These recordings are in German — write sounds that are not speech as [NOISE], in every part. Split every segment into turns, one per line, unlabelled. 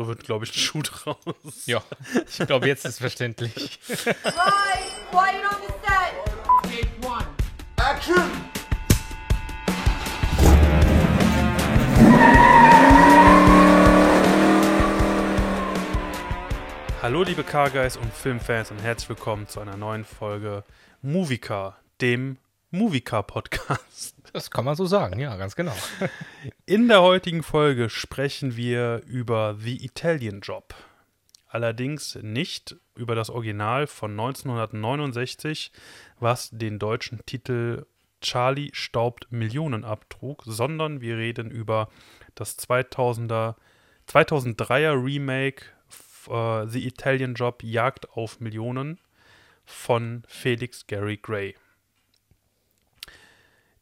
So wird, glaube ich, ein Schuh draus.
Ja, ich glaube, jetzt ist verständlich.
Rise, quiet on the set.
Take one.
Action!
Hallo, liebe Car-Guys und Filmfans und herzlich willkommen zu einer neuen Folge Moviecar, dem Moviecar-Podcast.
Das kann man so sagen, ja, ganz genau. [LAUGHS]
In der heutigen Folge sprechen wir über The Italian Job. Allerdings nicht über das Original von 1969, was den deutschen Titel Charlie staubt Millionen abtrug, sondern wir reden über das 2000er, 2003er Remake äh, The Italian Job Jagd auf Millionen von Felix Gary Gray.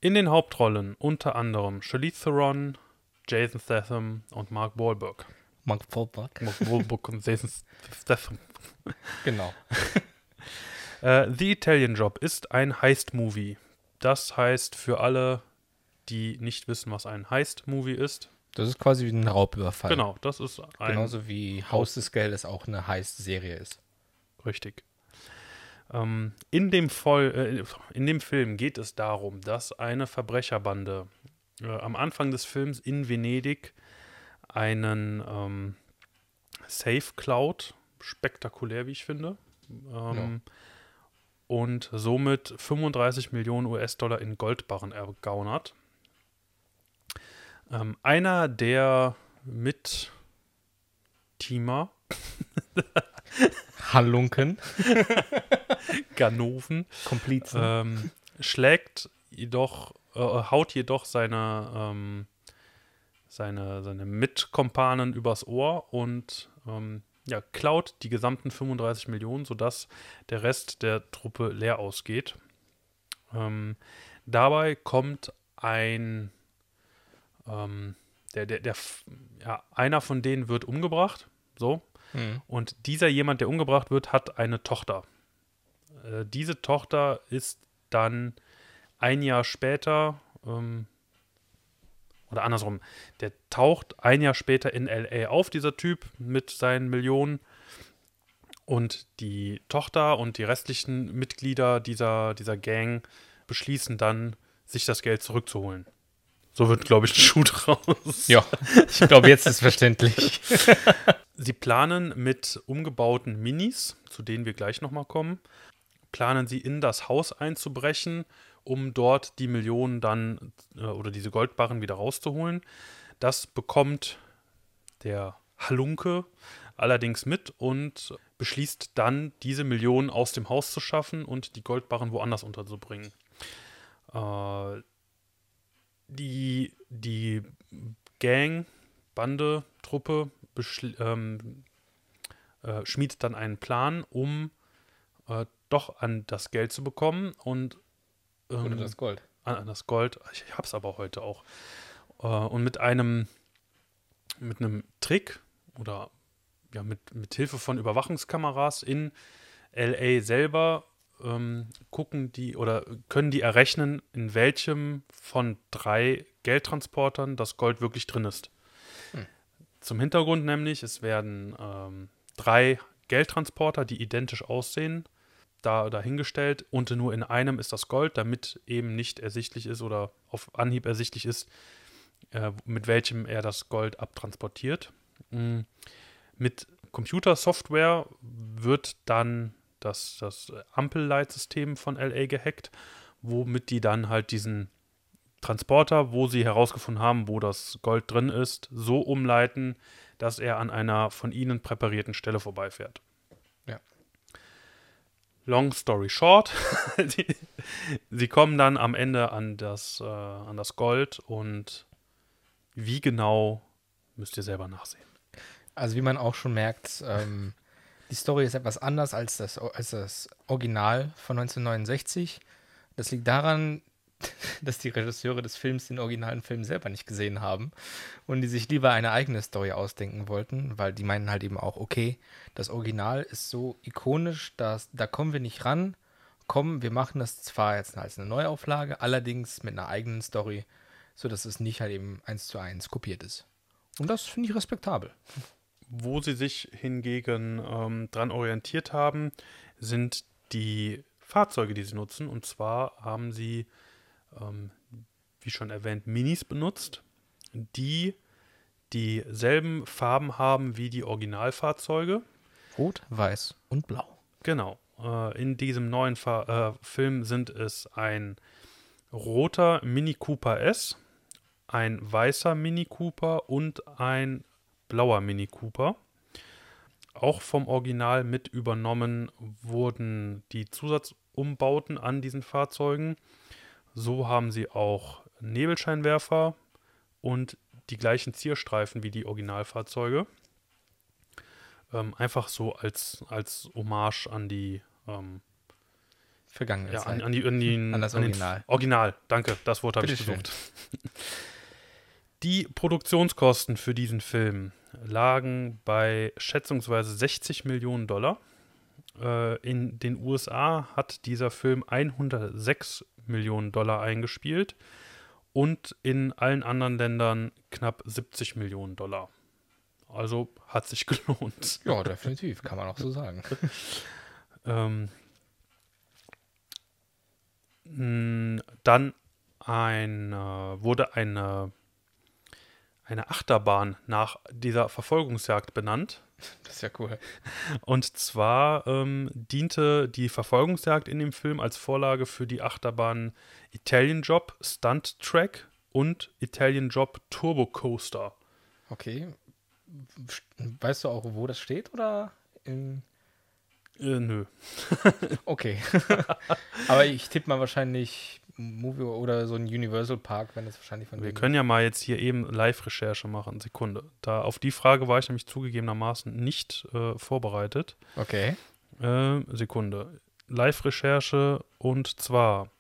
In den Hauptrollen unter anderem Charlize Theron, Jason Statham und Mark Wahlberg.
Mark Wahlberg.
Mark Wahlberg und Jason Statham. [LAUGHS]
Genau. [LAUGHS]
Äh, The Italian Job ist ein Heist-Movie. Das heißt für alle, die nicht wissen, was ein Heist-Movie ist.
Das ist quasi wie ein Raubüberfall.
Genau, das ist ein
Genauso wie Haus des Geldes auch eine Heist-Serie ist.
Richtig. Ähm, in, dem Voll, äh, in dem Film geht es darum, dass eine Verbrecherbande äh, am Anfang des Films in Venedig einen ähm, Safe klaut. Spektakulär, wie ich finde. Ähm, Und somit 35 Millionen US-Dollar in Goldbarren ergaunert. Ähm, einer der Mit-Teamer
Halunken. [LAUGHS]
Ganoven
Komplizen.
ähm, schlägt jedoch, äh, haut jedoch seine, ähm, seine, seine Mitkompanen übers Ohr und ähm, ja, klaut die gesamten 35 Millionen, sodass der Rest der Truppe leer ausgeht. Ähm, dabei kommt ein, ähm, der, der, der, ja, einer von denen wird umgebracht, so,
Mhm.
und dieser jemand, der umgebracht wird, hat eine Tochter. Äh, diese Tochter ist dann ein Jahr später, ähm, oder andersrum, der taucht ein Jahr später in LA auf, dieser Typ mit seinen Millionen. Und die Tochter und die restlichen Mitglieder dieser, dieser Gang beschließen dann, sich das Geld zurückzuholen. So wird, glaube ich, ein Schuh draus.
Ja, ich glaube, jetzt ist verständlich. [LAUGHS]
Sie planen mit umgebauten Minis, zu denen wir gleich nochmal kommen, planen sie in das Haus einzubrechen, um dort die Millionen dann äh, oder diese Goldbarren wieder rauszuholen. Das bekommt der Halunke allerdings mit und beschließt dann, diese Millionen aus dem Haus zu schaffen und die Goldbarren woanders unterzubringen. Äh, die, die Gang, Bande, Truppe ähm, äh, schmiedet dann einen Plan, um äh, doch an das Geld zu bekommen und ähm,
Oder das Gold.
an, an das Gold. Ich hab's aber heute auch. Äh, und mit einem mit einem Trick oder ja, mit, mit Hilfe von Überwachungskameras in LA selber ähm, gucken die oder können die errechnen, in welchem von drei Geldtransportern das Gold wirklich drin ist. Zum Hintergrund nämlich, es werden ähm, drei Geldtransporter, die identisch aussehen, da dahingestellt und nur in einem ist das Gold, damit eben nicht ersichtlich ist oder auf Anhieb ersichtlich ist, äh, mit welchem er das Gold abtransportiert. Mm. Mit Computersoftware wird dann das, das Ampelleitsystem von LA gehackt, womit die dann halt diesen Transporter, wo sie herausgefunden haben, wo das Gold drin ist, so umleiten, dass er an einer von ihnen präparierten Stelle vorbeifährt.
Ja.
Long story short, [LAUGHS] die, sie kommen dann am Ende an das, äh, an das Gold und wie genau müsst ihr selber nachsehen.
Also wie man auch schon merkt, ähm, die Story ist etwas anders als das, als das Original von 1969. Das liegt daran, [LAUGHS] dass die Regisseure des Films den originalen Film selber nicht gesehen haben und die sich lieber eine eigene Story ausdenken wollten, weil die meinen halt eben auch, okay, das Original ist so ikonisch, dass da kommen wir nicht ran. Komm, wir machen das zwar jetzt als eine Neuauflage, allerdings mit einer eigenen Story, sodass es nicht halt eben eins zu eins kopiert ist. Und das finde ich respektabel.
wo sie sich hingegen ähm, dran orientiert haben, sind die Fahrzeuge, die sie nutzen. Und zwar haben sie, ähm, wie schon erwähnt, Minis benutzt, die dieselben Farben haben wie die Originalfahrzeuge.
Rot, weiß und blau.
Genau. Äh, in diesem neuen Fa äh, Film sind es ein roter Mini Cooper S, ein weißer Mini Cooper und ein blauer Mini Cooper. Auch vom Original mit übernommen wurden die Zusatzumbauten an diesen Fahrzeugen. So haben sie auch Nebelscheinwerfer und die gleichen Zierstreifen wie die Originalfahrzeuge. Ähm, einfach so als, als Hommage an die, ähm,
Vergangene
ja, an, an, die, an, den, [LAUGHS]
An das
den-
Original.
Original, danke, das Wort habe ich gesucht. [LAUGHS] Die Produktionskosten für diesen Film lagen bei schätzungsweise 60 Millionen Dollar. Äh, in den USA hat dieser Film 106 Millionen Dollar eingespielt und in allen anderen Ländern knapp 70 Millionen Dollar. Also hat sich [LAUGHS] gelohnt.
Ja, definitiv, kann man auch so sagen. [LAUGHS]
Ähm, dann ein, äh, wurde eine, eine Achterbahn nach dieser Verfolgungsjagd benannt.
Das ist ja cool.
Und zwar ähm, diente die Verfolgungsjagd in dem Film als Vorlage für die Achterbahn Italian Job Stunt Track und Italian Job Turbo Coaster.
Okay. Weißt du auch, wo das steht oder? In
Äh, nö.
okay. [LAUGHS] Aber ich tippe mal wahrscheinlich Movie oder so ein Universal Park, wenn das wahrscheinlich von
Wir können ja mal jetzt hier eben Live-Recherche machen. Sekunde. Da auf die Frage war ich nämlich zugegebenermaßen nicht äh, vorbereitet.
Okay.
Äh, Sekunde. Live-Recherche und zwar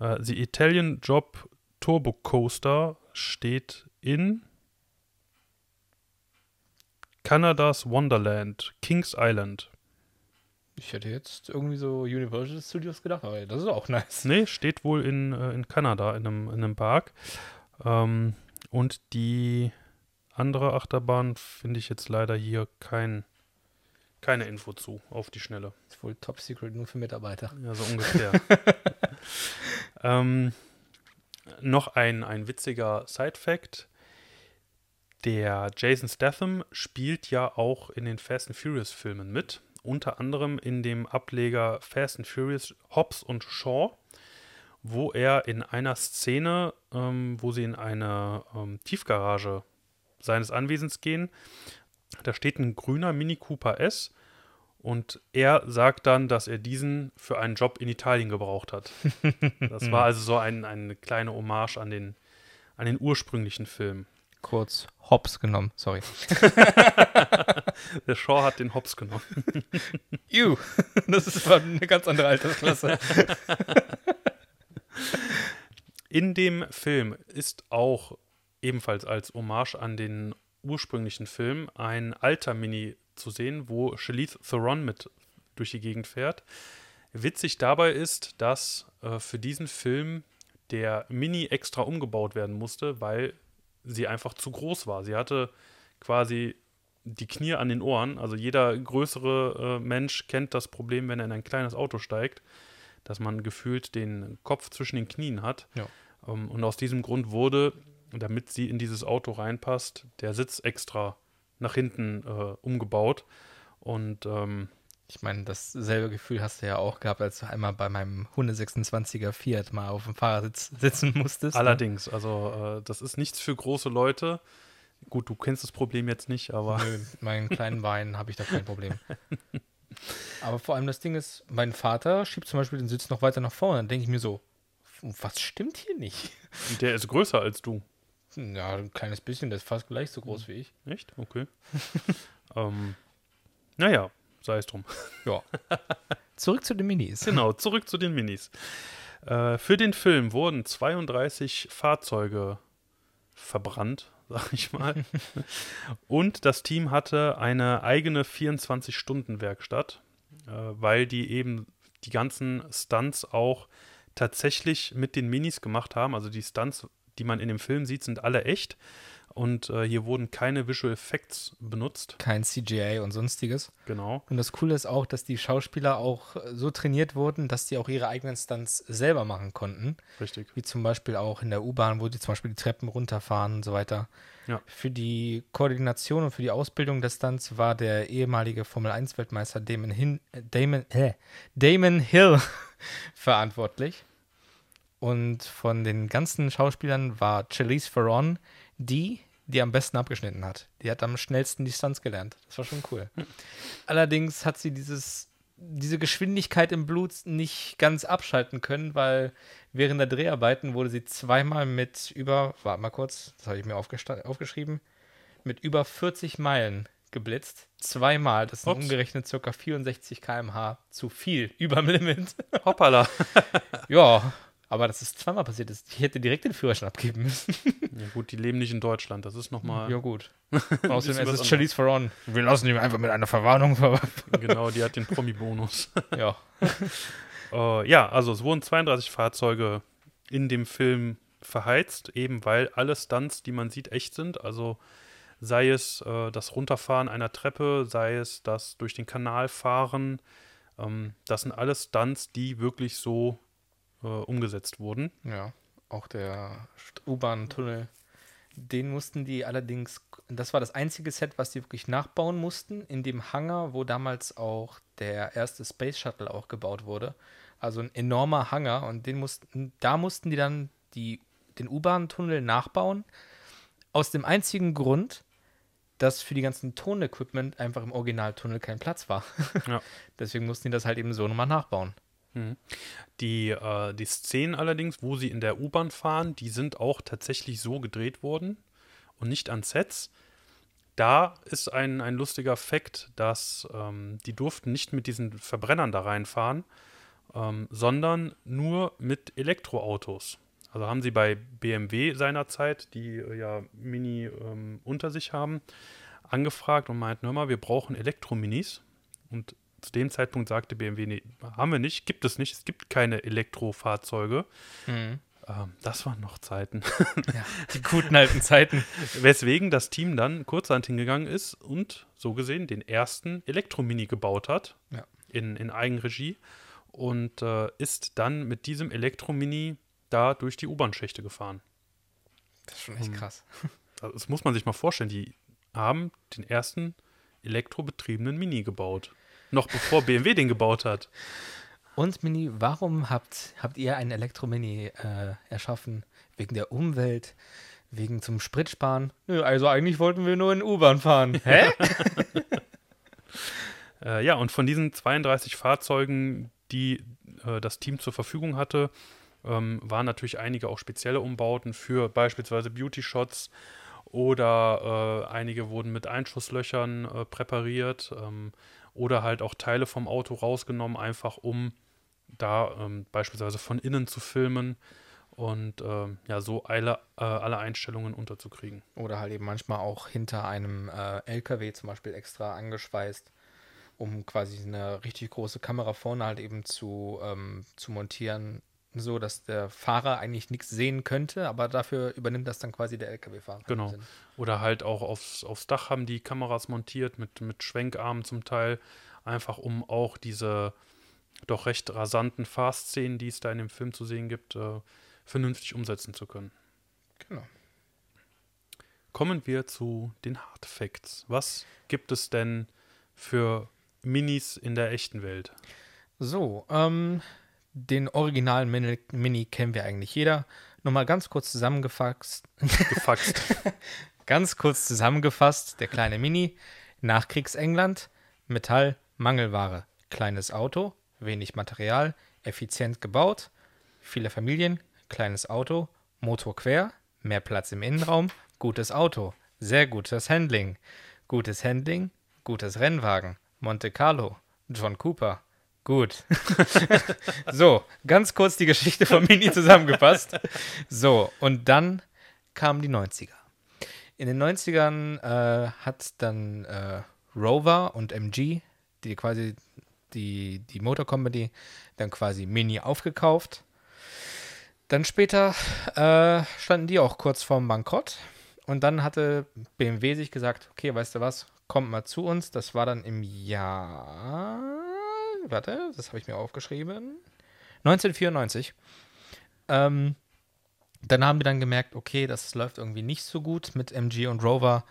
äh, The Italian Job Turbo Coaster steht in Kanadas Wonderland, Kings Island.
Ich hätte jetzt irgendwie so Universal Studios gedacht, aber das ist auch nice.
Nee, steht wohl in, äh, in Kanada, in einem, in einem Park. Ähm, und die andere Achterbahn finde ich jetzt leider hier kein, keine Info zu, auf die Schnelle.
Ist wohl Top Secret nur für Mitarbeiter.
Ja, so ungefähr. [LAUGHS] ähm, noch ein, ein witziger Side-Fact. Der Jason Statham spielt ja auch in den Fast and Furious Filmen mit. Unter anderem in dem Ableger Fast and Furious Hobbs und Shaw, wo er in einer Szene, ähm, wo sie in eine ähm, Tiefgarage seines Anwesens gehen, da steht ein grüner Mini Cooper S und er sagt dann, dass er diesen für einen Job in Italien gebraucht hat. [LAUGHS] Das war also so ein, eine kleine Hommage an den, an den ursprünglichen Film.
Kurz Hops genommen, sorry. [LAUGHS]
Der Shaw hat den Hops genommen. [LAUGHS]
Ew, das ist eine ganz andere Altersklasse. [LAUGHS]
In dem Film ist auch ebenfalls als Hommage an den ursprünglichen Film ein alter Mini zu sehen, wo Charlize Theron mit durch die Gegend fährt. Witzig dabei ist, dass äh, für diesen Film der Mini extra umgebaut werden musste, weil sie einfach zu groß war. Sie hatte quasi die Knie an den Ohren. Also jeder größere äh, Mensch kennt das Problem, wenn er in ein kleines Auto steigt, dass man gefühlt den Kopf zwischen den Knien hat.
Ja.
Ähm, und aus diesem Grund wurde, damit sie in dieses Auto reinpasst, der Sitz extra nach hinten äh, umgebaut. Und ähm,
Ich meine, dasselbe Gefühl hast du ja auch gehabt, als du einmal bei meinem Hunde 26er Fiat mal auf dem Fahrersitz sitzen musstest. ne?
allerdings, also äh, das ist nichts für große Leute. Gut, du kennst das Problem jetzt nicht, aber
Nö, mit meinen kleinen Beinen habe ich da kein Problem. [LAUGHS] Aber vor allem das Ding ist, mein Vater schiebt zum Beispiel den Sitz noch weiter nach vorne. Dann denke ich mir so, was stimmt hier nicht? [LAUGHS]
der ist größer als du.
Ja, ein kleines bisschen, der ist fast gleich so groß wie ich.
Echt? Okay. [LAUGHS] ähm, naja, sei es drum. [LAUGHS]
Ja. Zurück zu den Minis.
Genau, zurück zu den Minis. Äh, für den Film wurden 32 Fahrzeuge verbrannt, [LAUGHS] sag ich mal. Und das Team hatte eine eigene 24-Stunden-Werkstatt, äh, weil die eben die ganzen Stunts auch tatsächlich mit den Minis gemacht haben. Also die Stunts, die man in dem Film sieht, sind alle echt. Und äh, hier wurden keine Visual Effects benutzt.
Kein CGI und sonstiges.
Genau.
Und das Coole ist auch, dass die Schauspieler auch so trainiert wurden, dass die auch ihre eigenen Stunts selber machen konnten.
Richtig.
Wie zum Beispiel auch in der U-Bahn, wo die zum Beispiel die Treppen runterfahren und so weiter.
Ja.
Für die Koordination und für die Ausbildung des Stunts war der ehemalige Formel-1-Weltmeister Damon, Hin Damon, äh, Damon Hill [LAUGHS] verantwortlich. Und von den ganzen Schauspielern war Charlize Theron die, die am besten abgeschnitten hat. Die hat am schnellsten die Stunts gelernt. Das war schon cool. Allerdings hat sie dieses, diese Geschwindigkeit im Blut nicht ganz abschalten können, weil während der Dreharbeiten wurde sie zweimal mit über, warte mal kurz, das habe ich mir aufgeschrieben, mit über 40 Meilen geblitzt. Zweimal, das sind
Ups.
umgerechnet ca. 64 km/h zu viel, [LAUGHS] überm Limit.
Hoppala.
ja, aber dass es zweimal passiert ist, ich hätte direkt den Führerschein abgeben müssen. [LAUGHS]
ja, gut, die leben nicht in Deutschland. Das ist nochmal.
Ja, gut. [LAUGHS] Außerdem
Bisschen
es ist Charlize Theron. Wir lassen ihn einfach mit einer Verwarnung ver [LAUGHS]
Genau, die hat den Promi-Bonus.
Ja.
Äh, ja, also es wurden 32 Fahrzeuge in dem Film verheizt, eben weil alle Stunts, die man sieht, echt sind. Also sei es äh, das Runterfahren einer Treppe, sei es das durch den Kanal fahren. Ähm, das sind alles Stunts, die wirklich so äh, umgesetzt wurden.
Ja. Auch der U-Bahn-Tunnel. Den mussten die allerdings, das war das einzige Set, was die wirklich nachbauen mussten, in dem Hangar, wo damals auch der erste Space Shuttle auch gebaut wurde. Also ein enormer Hangar und den mussten, da mussten die dann die, den U-Bahn-Tunnel nachbauen. Aus dem einzigen Grund, dass für die ganzen Tonequipment einfach im Originaltunnel kein Platz war.
Ja. [LAUGHS]
Deswegen mussten die das halt eben so nochmal nachbauen.
Die, äh, die Szenen allerdings, wo sie in der U-Bahn fahren, die sind auch tatsächlich so gedreht worden und nicht an Sets. Da ist ein, ein lustiger Fakt, dass ähm, die durften nicht mit diesen Verbrennern da reinfahren, ähm, sondern nur mit Elektroautos. Also haben sie bei BMW seinerzeit, die äh, ja Mini ähm, unter sich haben, angefragt und meinten, hör mal, wir brauchen Elektrominis. Und zu dem Zeitpunkt sagte BMW, nee, haben wir nicht, gibt es nicht, es gibt keine Elektrofahrzeuge. Ähm, das waren noch Zeiten.
Ja, die guten alten Zeiten. [LAUGHS]
Weswegen das Team dann kurzerhand hingegangen ist und so gesehen den ersten Elektromini gebaut hat
Ja.
in, in Eigenregie und äh, ist dann mit diesem Elektromini da durch die U-Bahn-Schächte gefahren.
Das ist schon echt krass. [LAUGHS]
Also, das muss man sich mal vorstellen. Die haben den ersten elektrobetriebenen Mini gebaut. Noch bevor BMW den gebaut hat.
Und Mini, warum habt, habt ihr ein Elektromini äh, erschaffen? Wegen der Umwelt? Wegen zum Spritsparen? Nö, also eigentlich wollten wir nur in U-Bahn fahren. [LAUGHS] Hä? [LAUGHS]
Äh, ja, und von diesen 32 Fahrzeugen, die äh, das Team zur Verfügung hatte, ähm, waren natürlich einige auch spezielle Umbauten für beispielsweise Beauty-Shots oder äh, einige wurden mit Einschusslöchern äh, präpariert ähm, oder halt auch Teile vom Auto rausgenommen, einfach um da ähm, beispielsweise von innen zu filmen und ähm, ja, so alle, äh, alle Einstellungen unterzukriegen.
Oder halt eben manchmal auch hinter einem äh, LKW zum Beispiel extra angeschweißt, um quasi eine richtig große Kamera vorne halt eben zu, ähm, zu montieren, so dass der Fahrer eigentlich nichts sehen könnte, aber dafür übernimmt das dann quasi der LKW-Fahrer.
Genau. Oder halt auch aufs, aufs Dach haben die Kameras montiert, mit, mit Schwenkarmen zum Teil, einfach um auch diese doch recht rasanten Fahrszenen, die es da in dem Film zu sehen gibt, äh, vernünftig umsetzen zu können.
Genau.
Kommen wir zu den Hard Facts. Was gibt es denn für Minis in der echten Welt?
So, ähm, den originalen Mini, Mini kennen wir eigentlich jeder. Nochmal ganz kurz zusammengefasst.
Gefaxt. [LAUGHS]
Ganz kurz zusammengefasst, der kleine Mini, Nachkriegsengland, Metall, Mangelware, kleines Auto, wenig Material, effizient gebaut, viele Familien, kleines Auto, Motor quer, mehr Platz im Innenraum, gutes Auto, sehr gutes Handling, gutes Handling, gutes Rennwagen, Monte Carlo, John Cooper, gut. [LAUGHS] so, ganz kurz die Geschichte von Mini zusammengefasst. So, und dann kamen die 90er. In den 90ern äh, hat dann äh, Rover und MG, die quasi die, die Motor Company, dann quasi Mini aufgekauft. Dann später äh, standen die auch kurz vorm Bankrott. Und dann hatte BMW sich gesagt, okay, weißt du was, kommt mal zu uns. Das war dann im Jahr, warte, das habe ich mir aufgeschrieben, 1994. Ähm, dann haben die dann gemerkt, okay, das läuft irgendwie nicht so gut mit MG und Rover.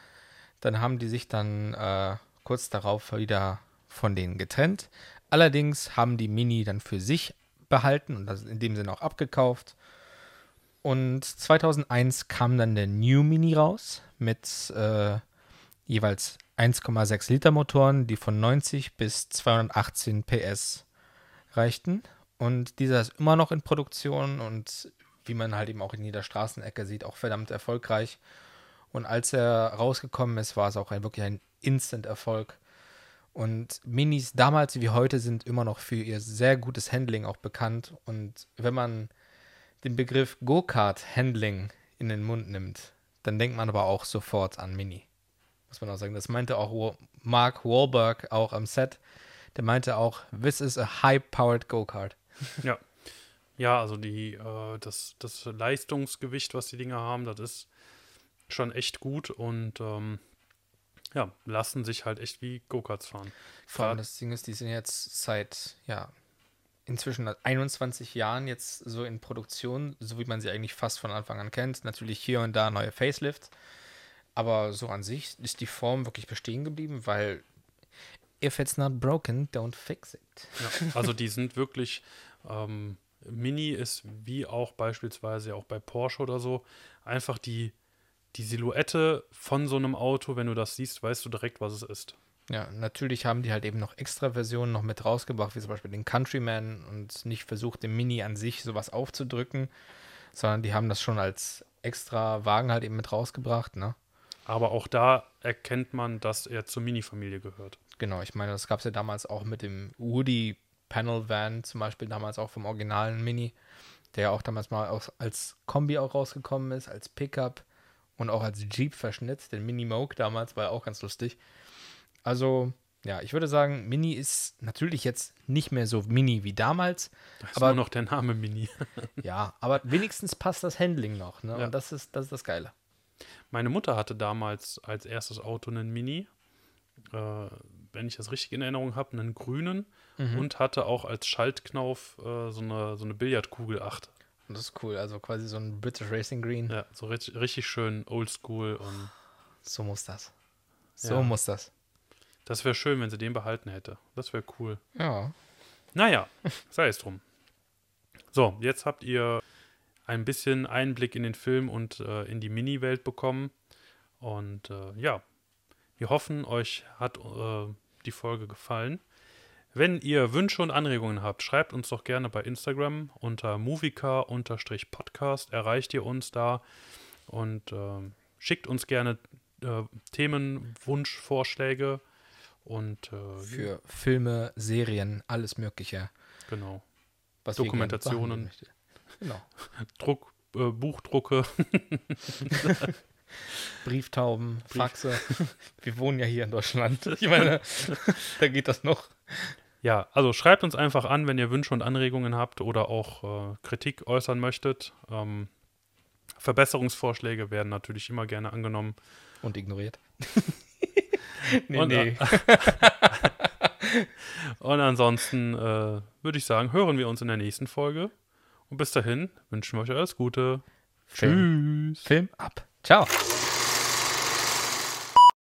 Dann haben die sich dann äh, kurz darauf wieder von denen getrennt. Allerdings haben die Mini dann für sich behalten und das in dem Sinne auch abgekauft. Und 2001 kam dann der New Mini raus mit äh, jeweils 1,6 Liter Motoren, die von 90 bis 218 PS reichten. Und dieser ist immer noch in Produktion und wie man halt eben auch in jeder Straßenecke sieht, auch verdammt erfolgreich. Und als er rausgekommen ist, war es auch ein, wirklich ein Instant-Erfolg. Und Minis damals wie heute sind immer noch für ihr sehr gutes Handling auch bekannt. Und wenn man den Begriff Go-Kart-Handling in den Mund nimmt, dann denkt man aber auch sofort an Mini. Muss man auch sagen. Das meinte auch Mark Wahlberg auch am Set. Der meinte auch, this is a high-powered Go-Kart. [LAUGHS]
Ja. Ja, also die, äh, das, das Leistungsgewicht, was die Dinger haben, das ist schon echt gut und ähm, ja, lassen sich halt echt wie Go-Karts fahren.
Vor allem das Ding ist, die sind jetzt seit, ja, inzwischen seit 21 Jahren jetzt so in Produktion, so wie man sie eigentlich fast von Anfang an kennt. Natürlich hier und da neue Facelifts. Aber so an sich ist die Form wirklich bestehen geblieben, weil if it's not broken, don't fix it.
Ja, also die sind wirklich, ähm, Mini ist wie auch beispielsweise auch bei Porsche oder so, einfach die, die Silhouette von so einem Auto, wenn du das siehst, weißt du direkt, was es ist.
Ja, natürlich haben die halt eben noch extra Versionen noch mit rausgebracht, wie zum Beispiel den Countryman und nicht versucht, dem Mini an sich sowas aufzudrücken, sondern die haben das schon als extra Wagen halt eben mit rausgebracht, ne?
Aber auch da erkennt man, dass er zur Mini-Familie gehört.
Genau, ich meine, das gab es ja damals auch mit dem Woody Panel Van, zum Beispiel damals auch vom originalen Mini, der ja auch damals mal aus, als Kombi auch rausgekommen ist, als Pickup und auch als Jeep-Verschnitt. Den Mini Moke damals war ja auch ganz lustig. Also, ja, ich würde sagen, Mini ist natürlich jetzt nicht mehr so Mini wie damals,
Da ist
Aber-
nur noch der Name Mini. [LAUGHS]
ja, aber wenigstens passt das Handling noch, ne?
Ja.
Und das ist, das ist das Geile.
Meine Mutter hatte damals als erstes Auto einen Mini, äh, wenn ich das richtig in Erinnerung habe, einen grünen
Mhm.
und hatte auch als Schaltknauf äh, so, eine, so eine Billardkugel 8.
Und das ist cool, also quasi so ein British Racing Green.
Ja, so richtig, richtig schön oldschool und
So muss das. So
Ja.
muss das.
das wäre schön, wenn sie den behalten hätte. Das wäre cool.
Ja.
Naja, sei es drum. So, jetzt habt ihr ein bisschen Einblick in den Film und äh, in die Mini-Welt bekommen. Und äh, ja, wir hoffen, euch hat äh, die Folge gefallen. Wenn ihr Wünsche und Anregungen habt, schreibt uns doch gerne bei Instagram unter movica-podcast. Erreicht ihr uns da und äh, schickt uns gerne äh, Themenwunschvorschläge und äh,
Für Filme, Serien, alles Mögliche.
genau.
Was wir gerne
Dokumentationen.
möchten. Genau.
Druck, äh, Buchdrucke. [LAUGHS]
Brieftauben, Faxe. [LAUGHS] wir wohnen ja hier in Deutschland. Ich meine, [LAUGHS] da geht das noch.
Ja, also schreibt uns einfach an, wenn ihr Wünsche und Anregungen habt oder auch äh, Kritik äußern möchtet. Ähm, Verbesserungsvorschläge werden natürlich immer gerne angenommen.
Und ignoriert. nee,
Und,
nee.
Und ansonsten äh, würde ich sagen, hören wir uns in der nächsten Folge. Und bis dahin wünschen wir euch alles Gute.
Film.
Tschüss.
Film ab. Ciao.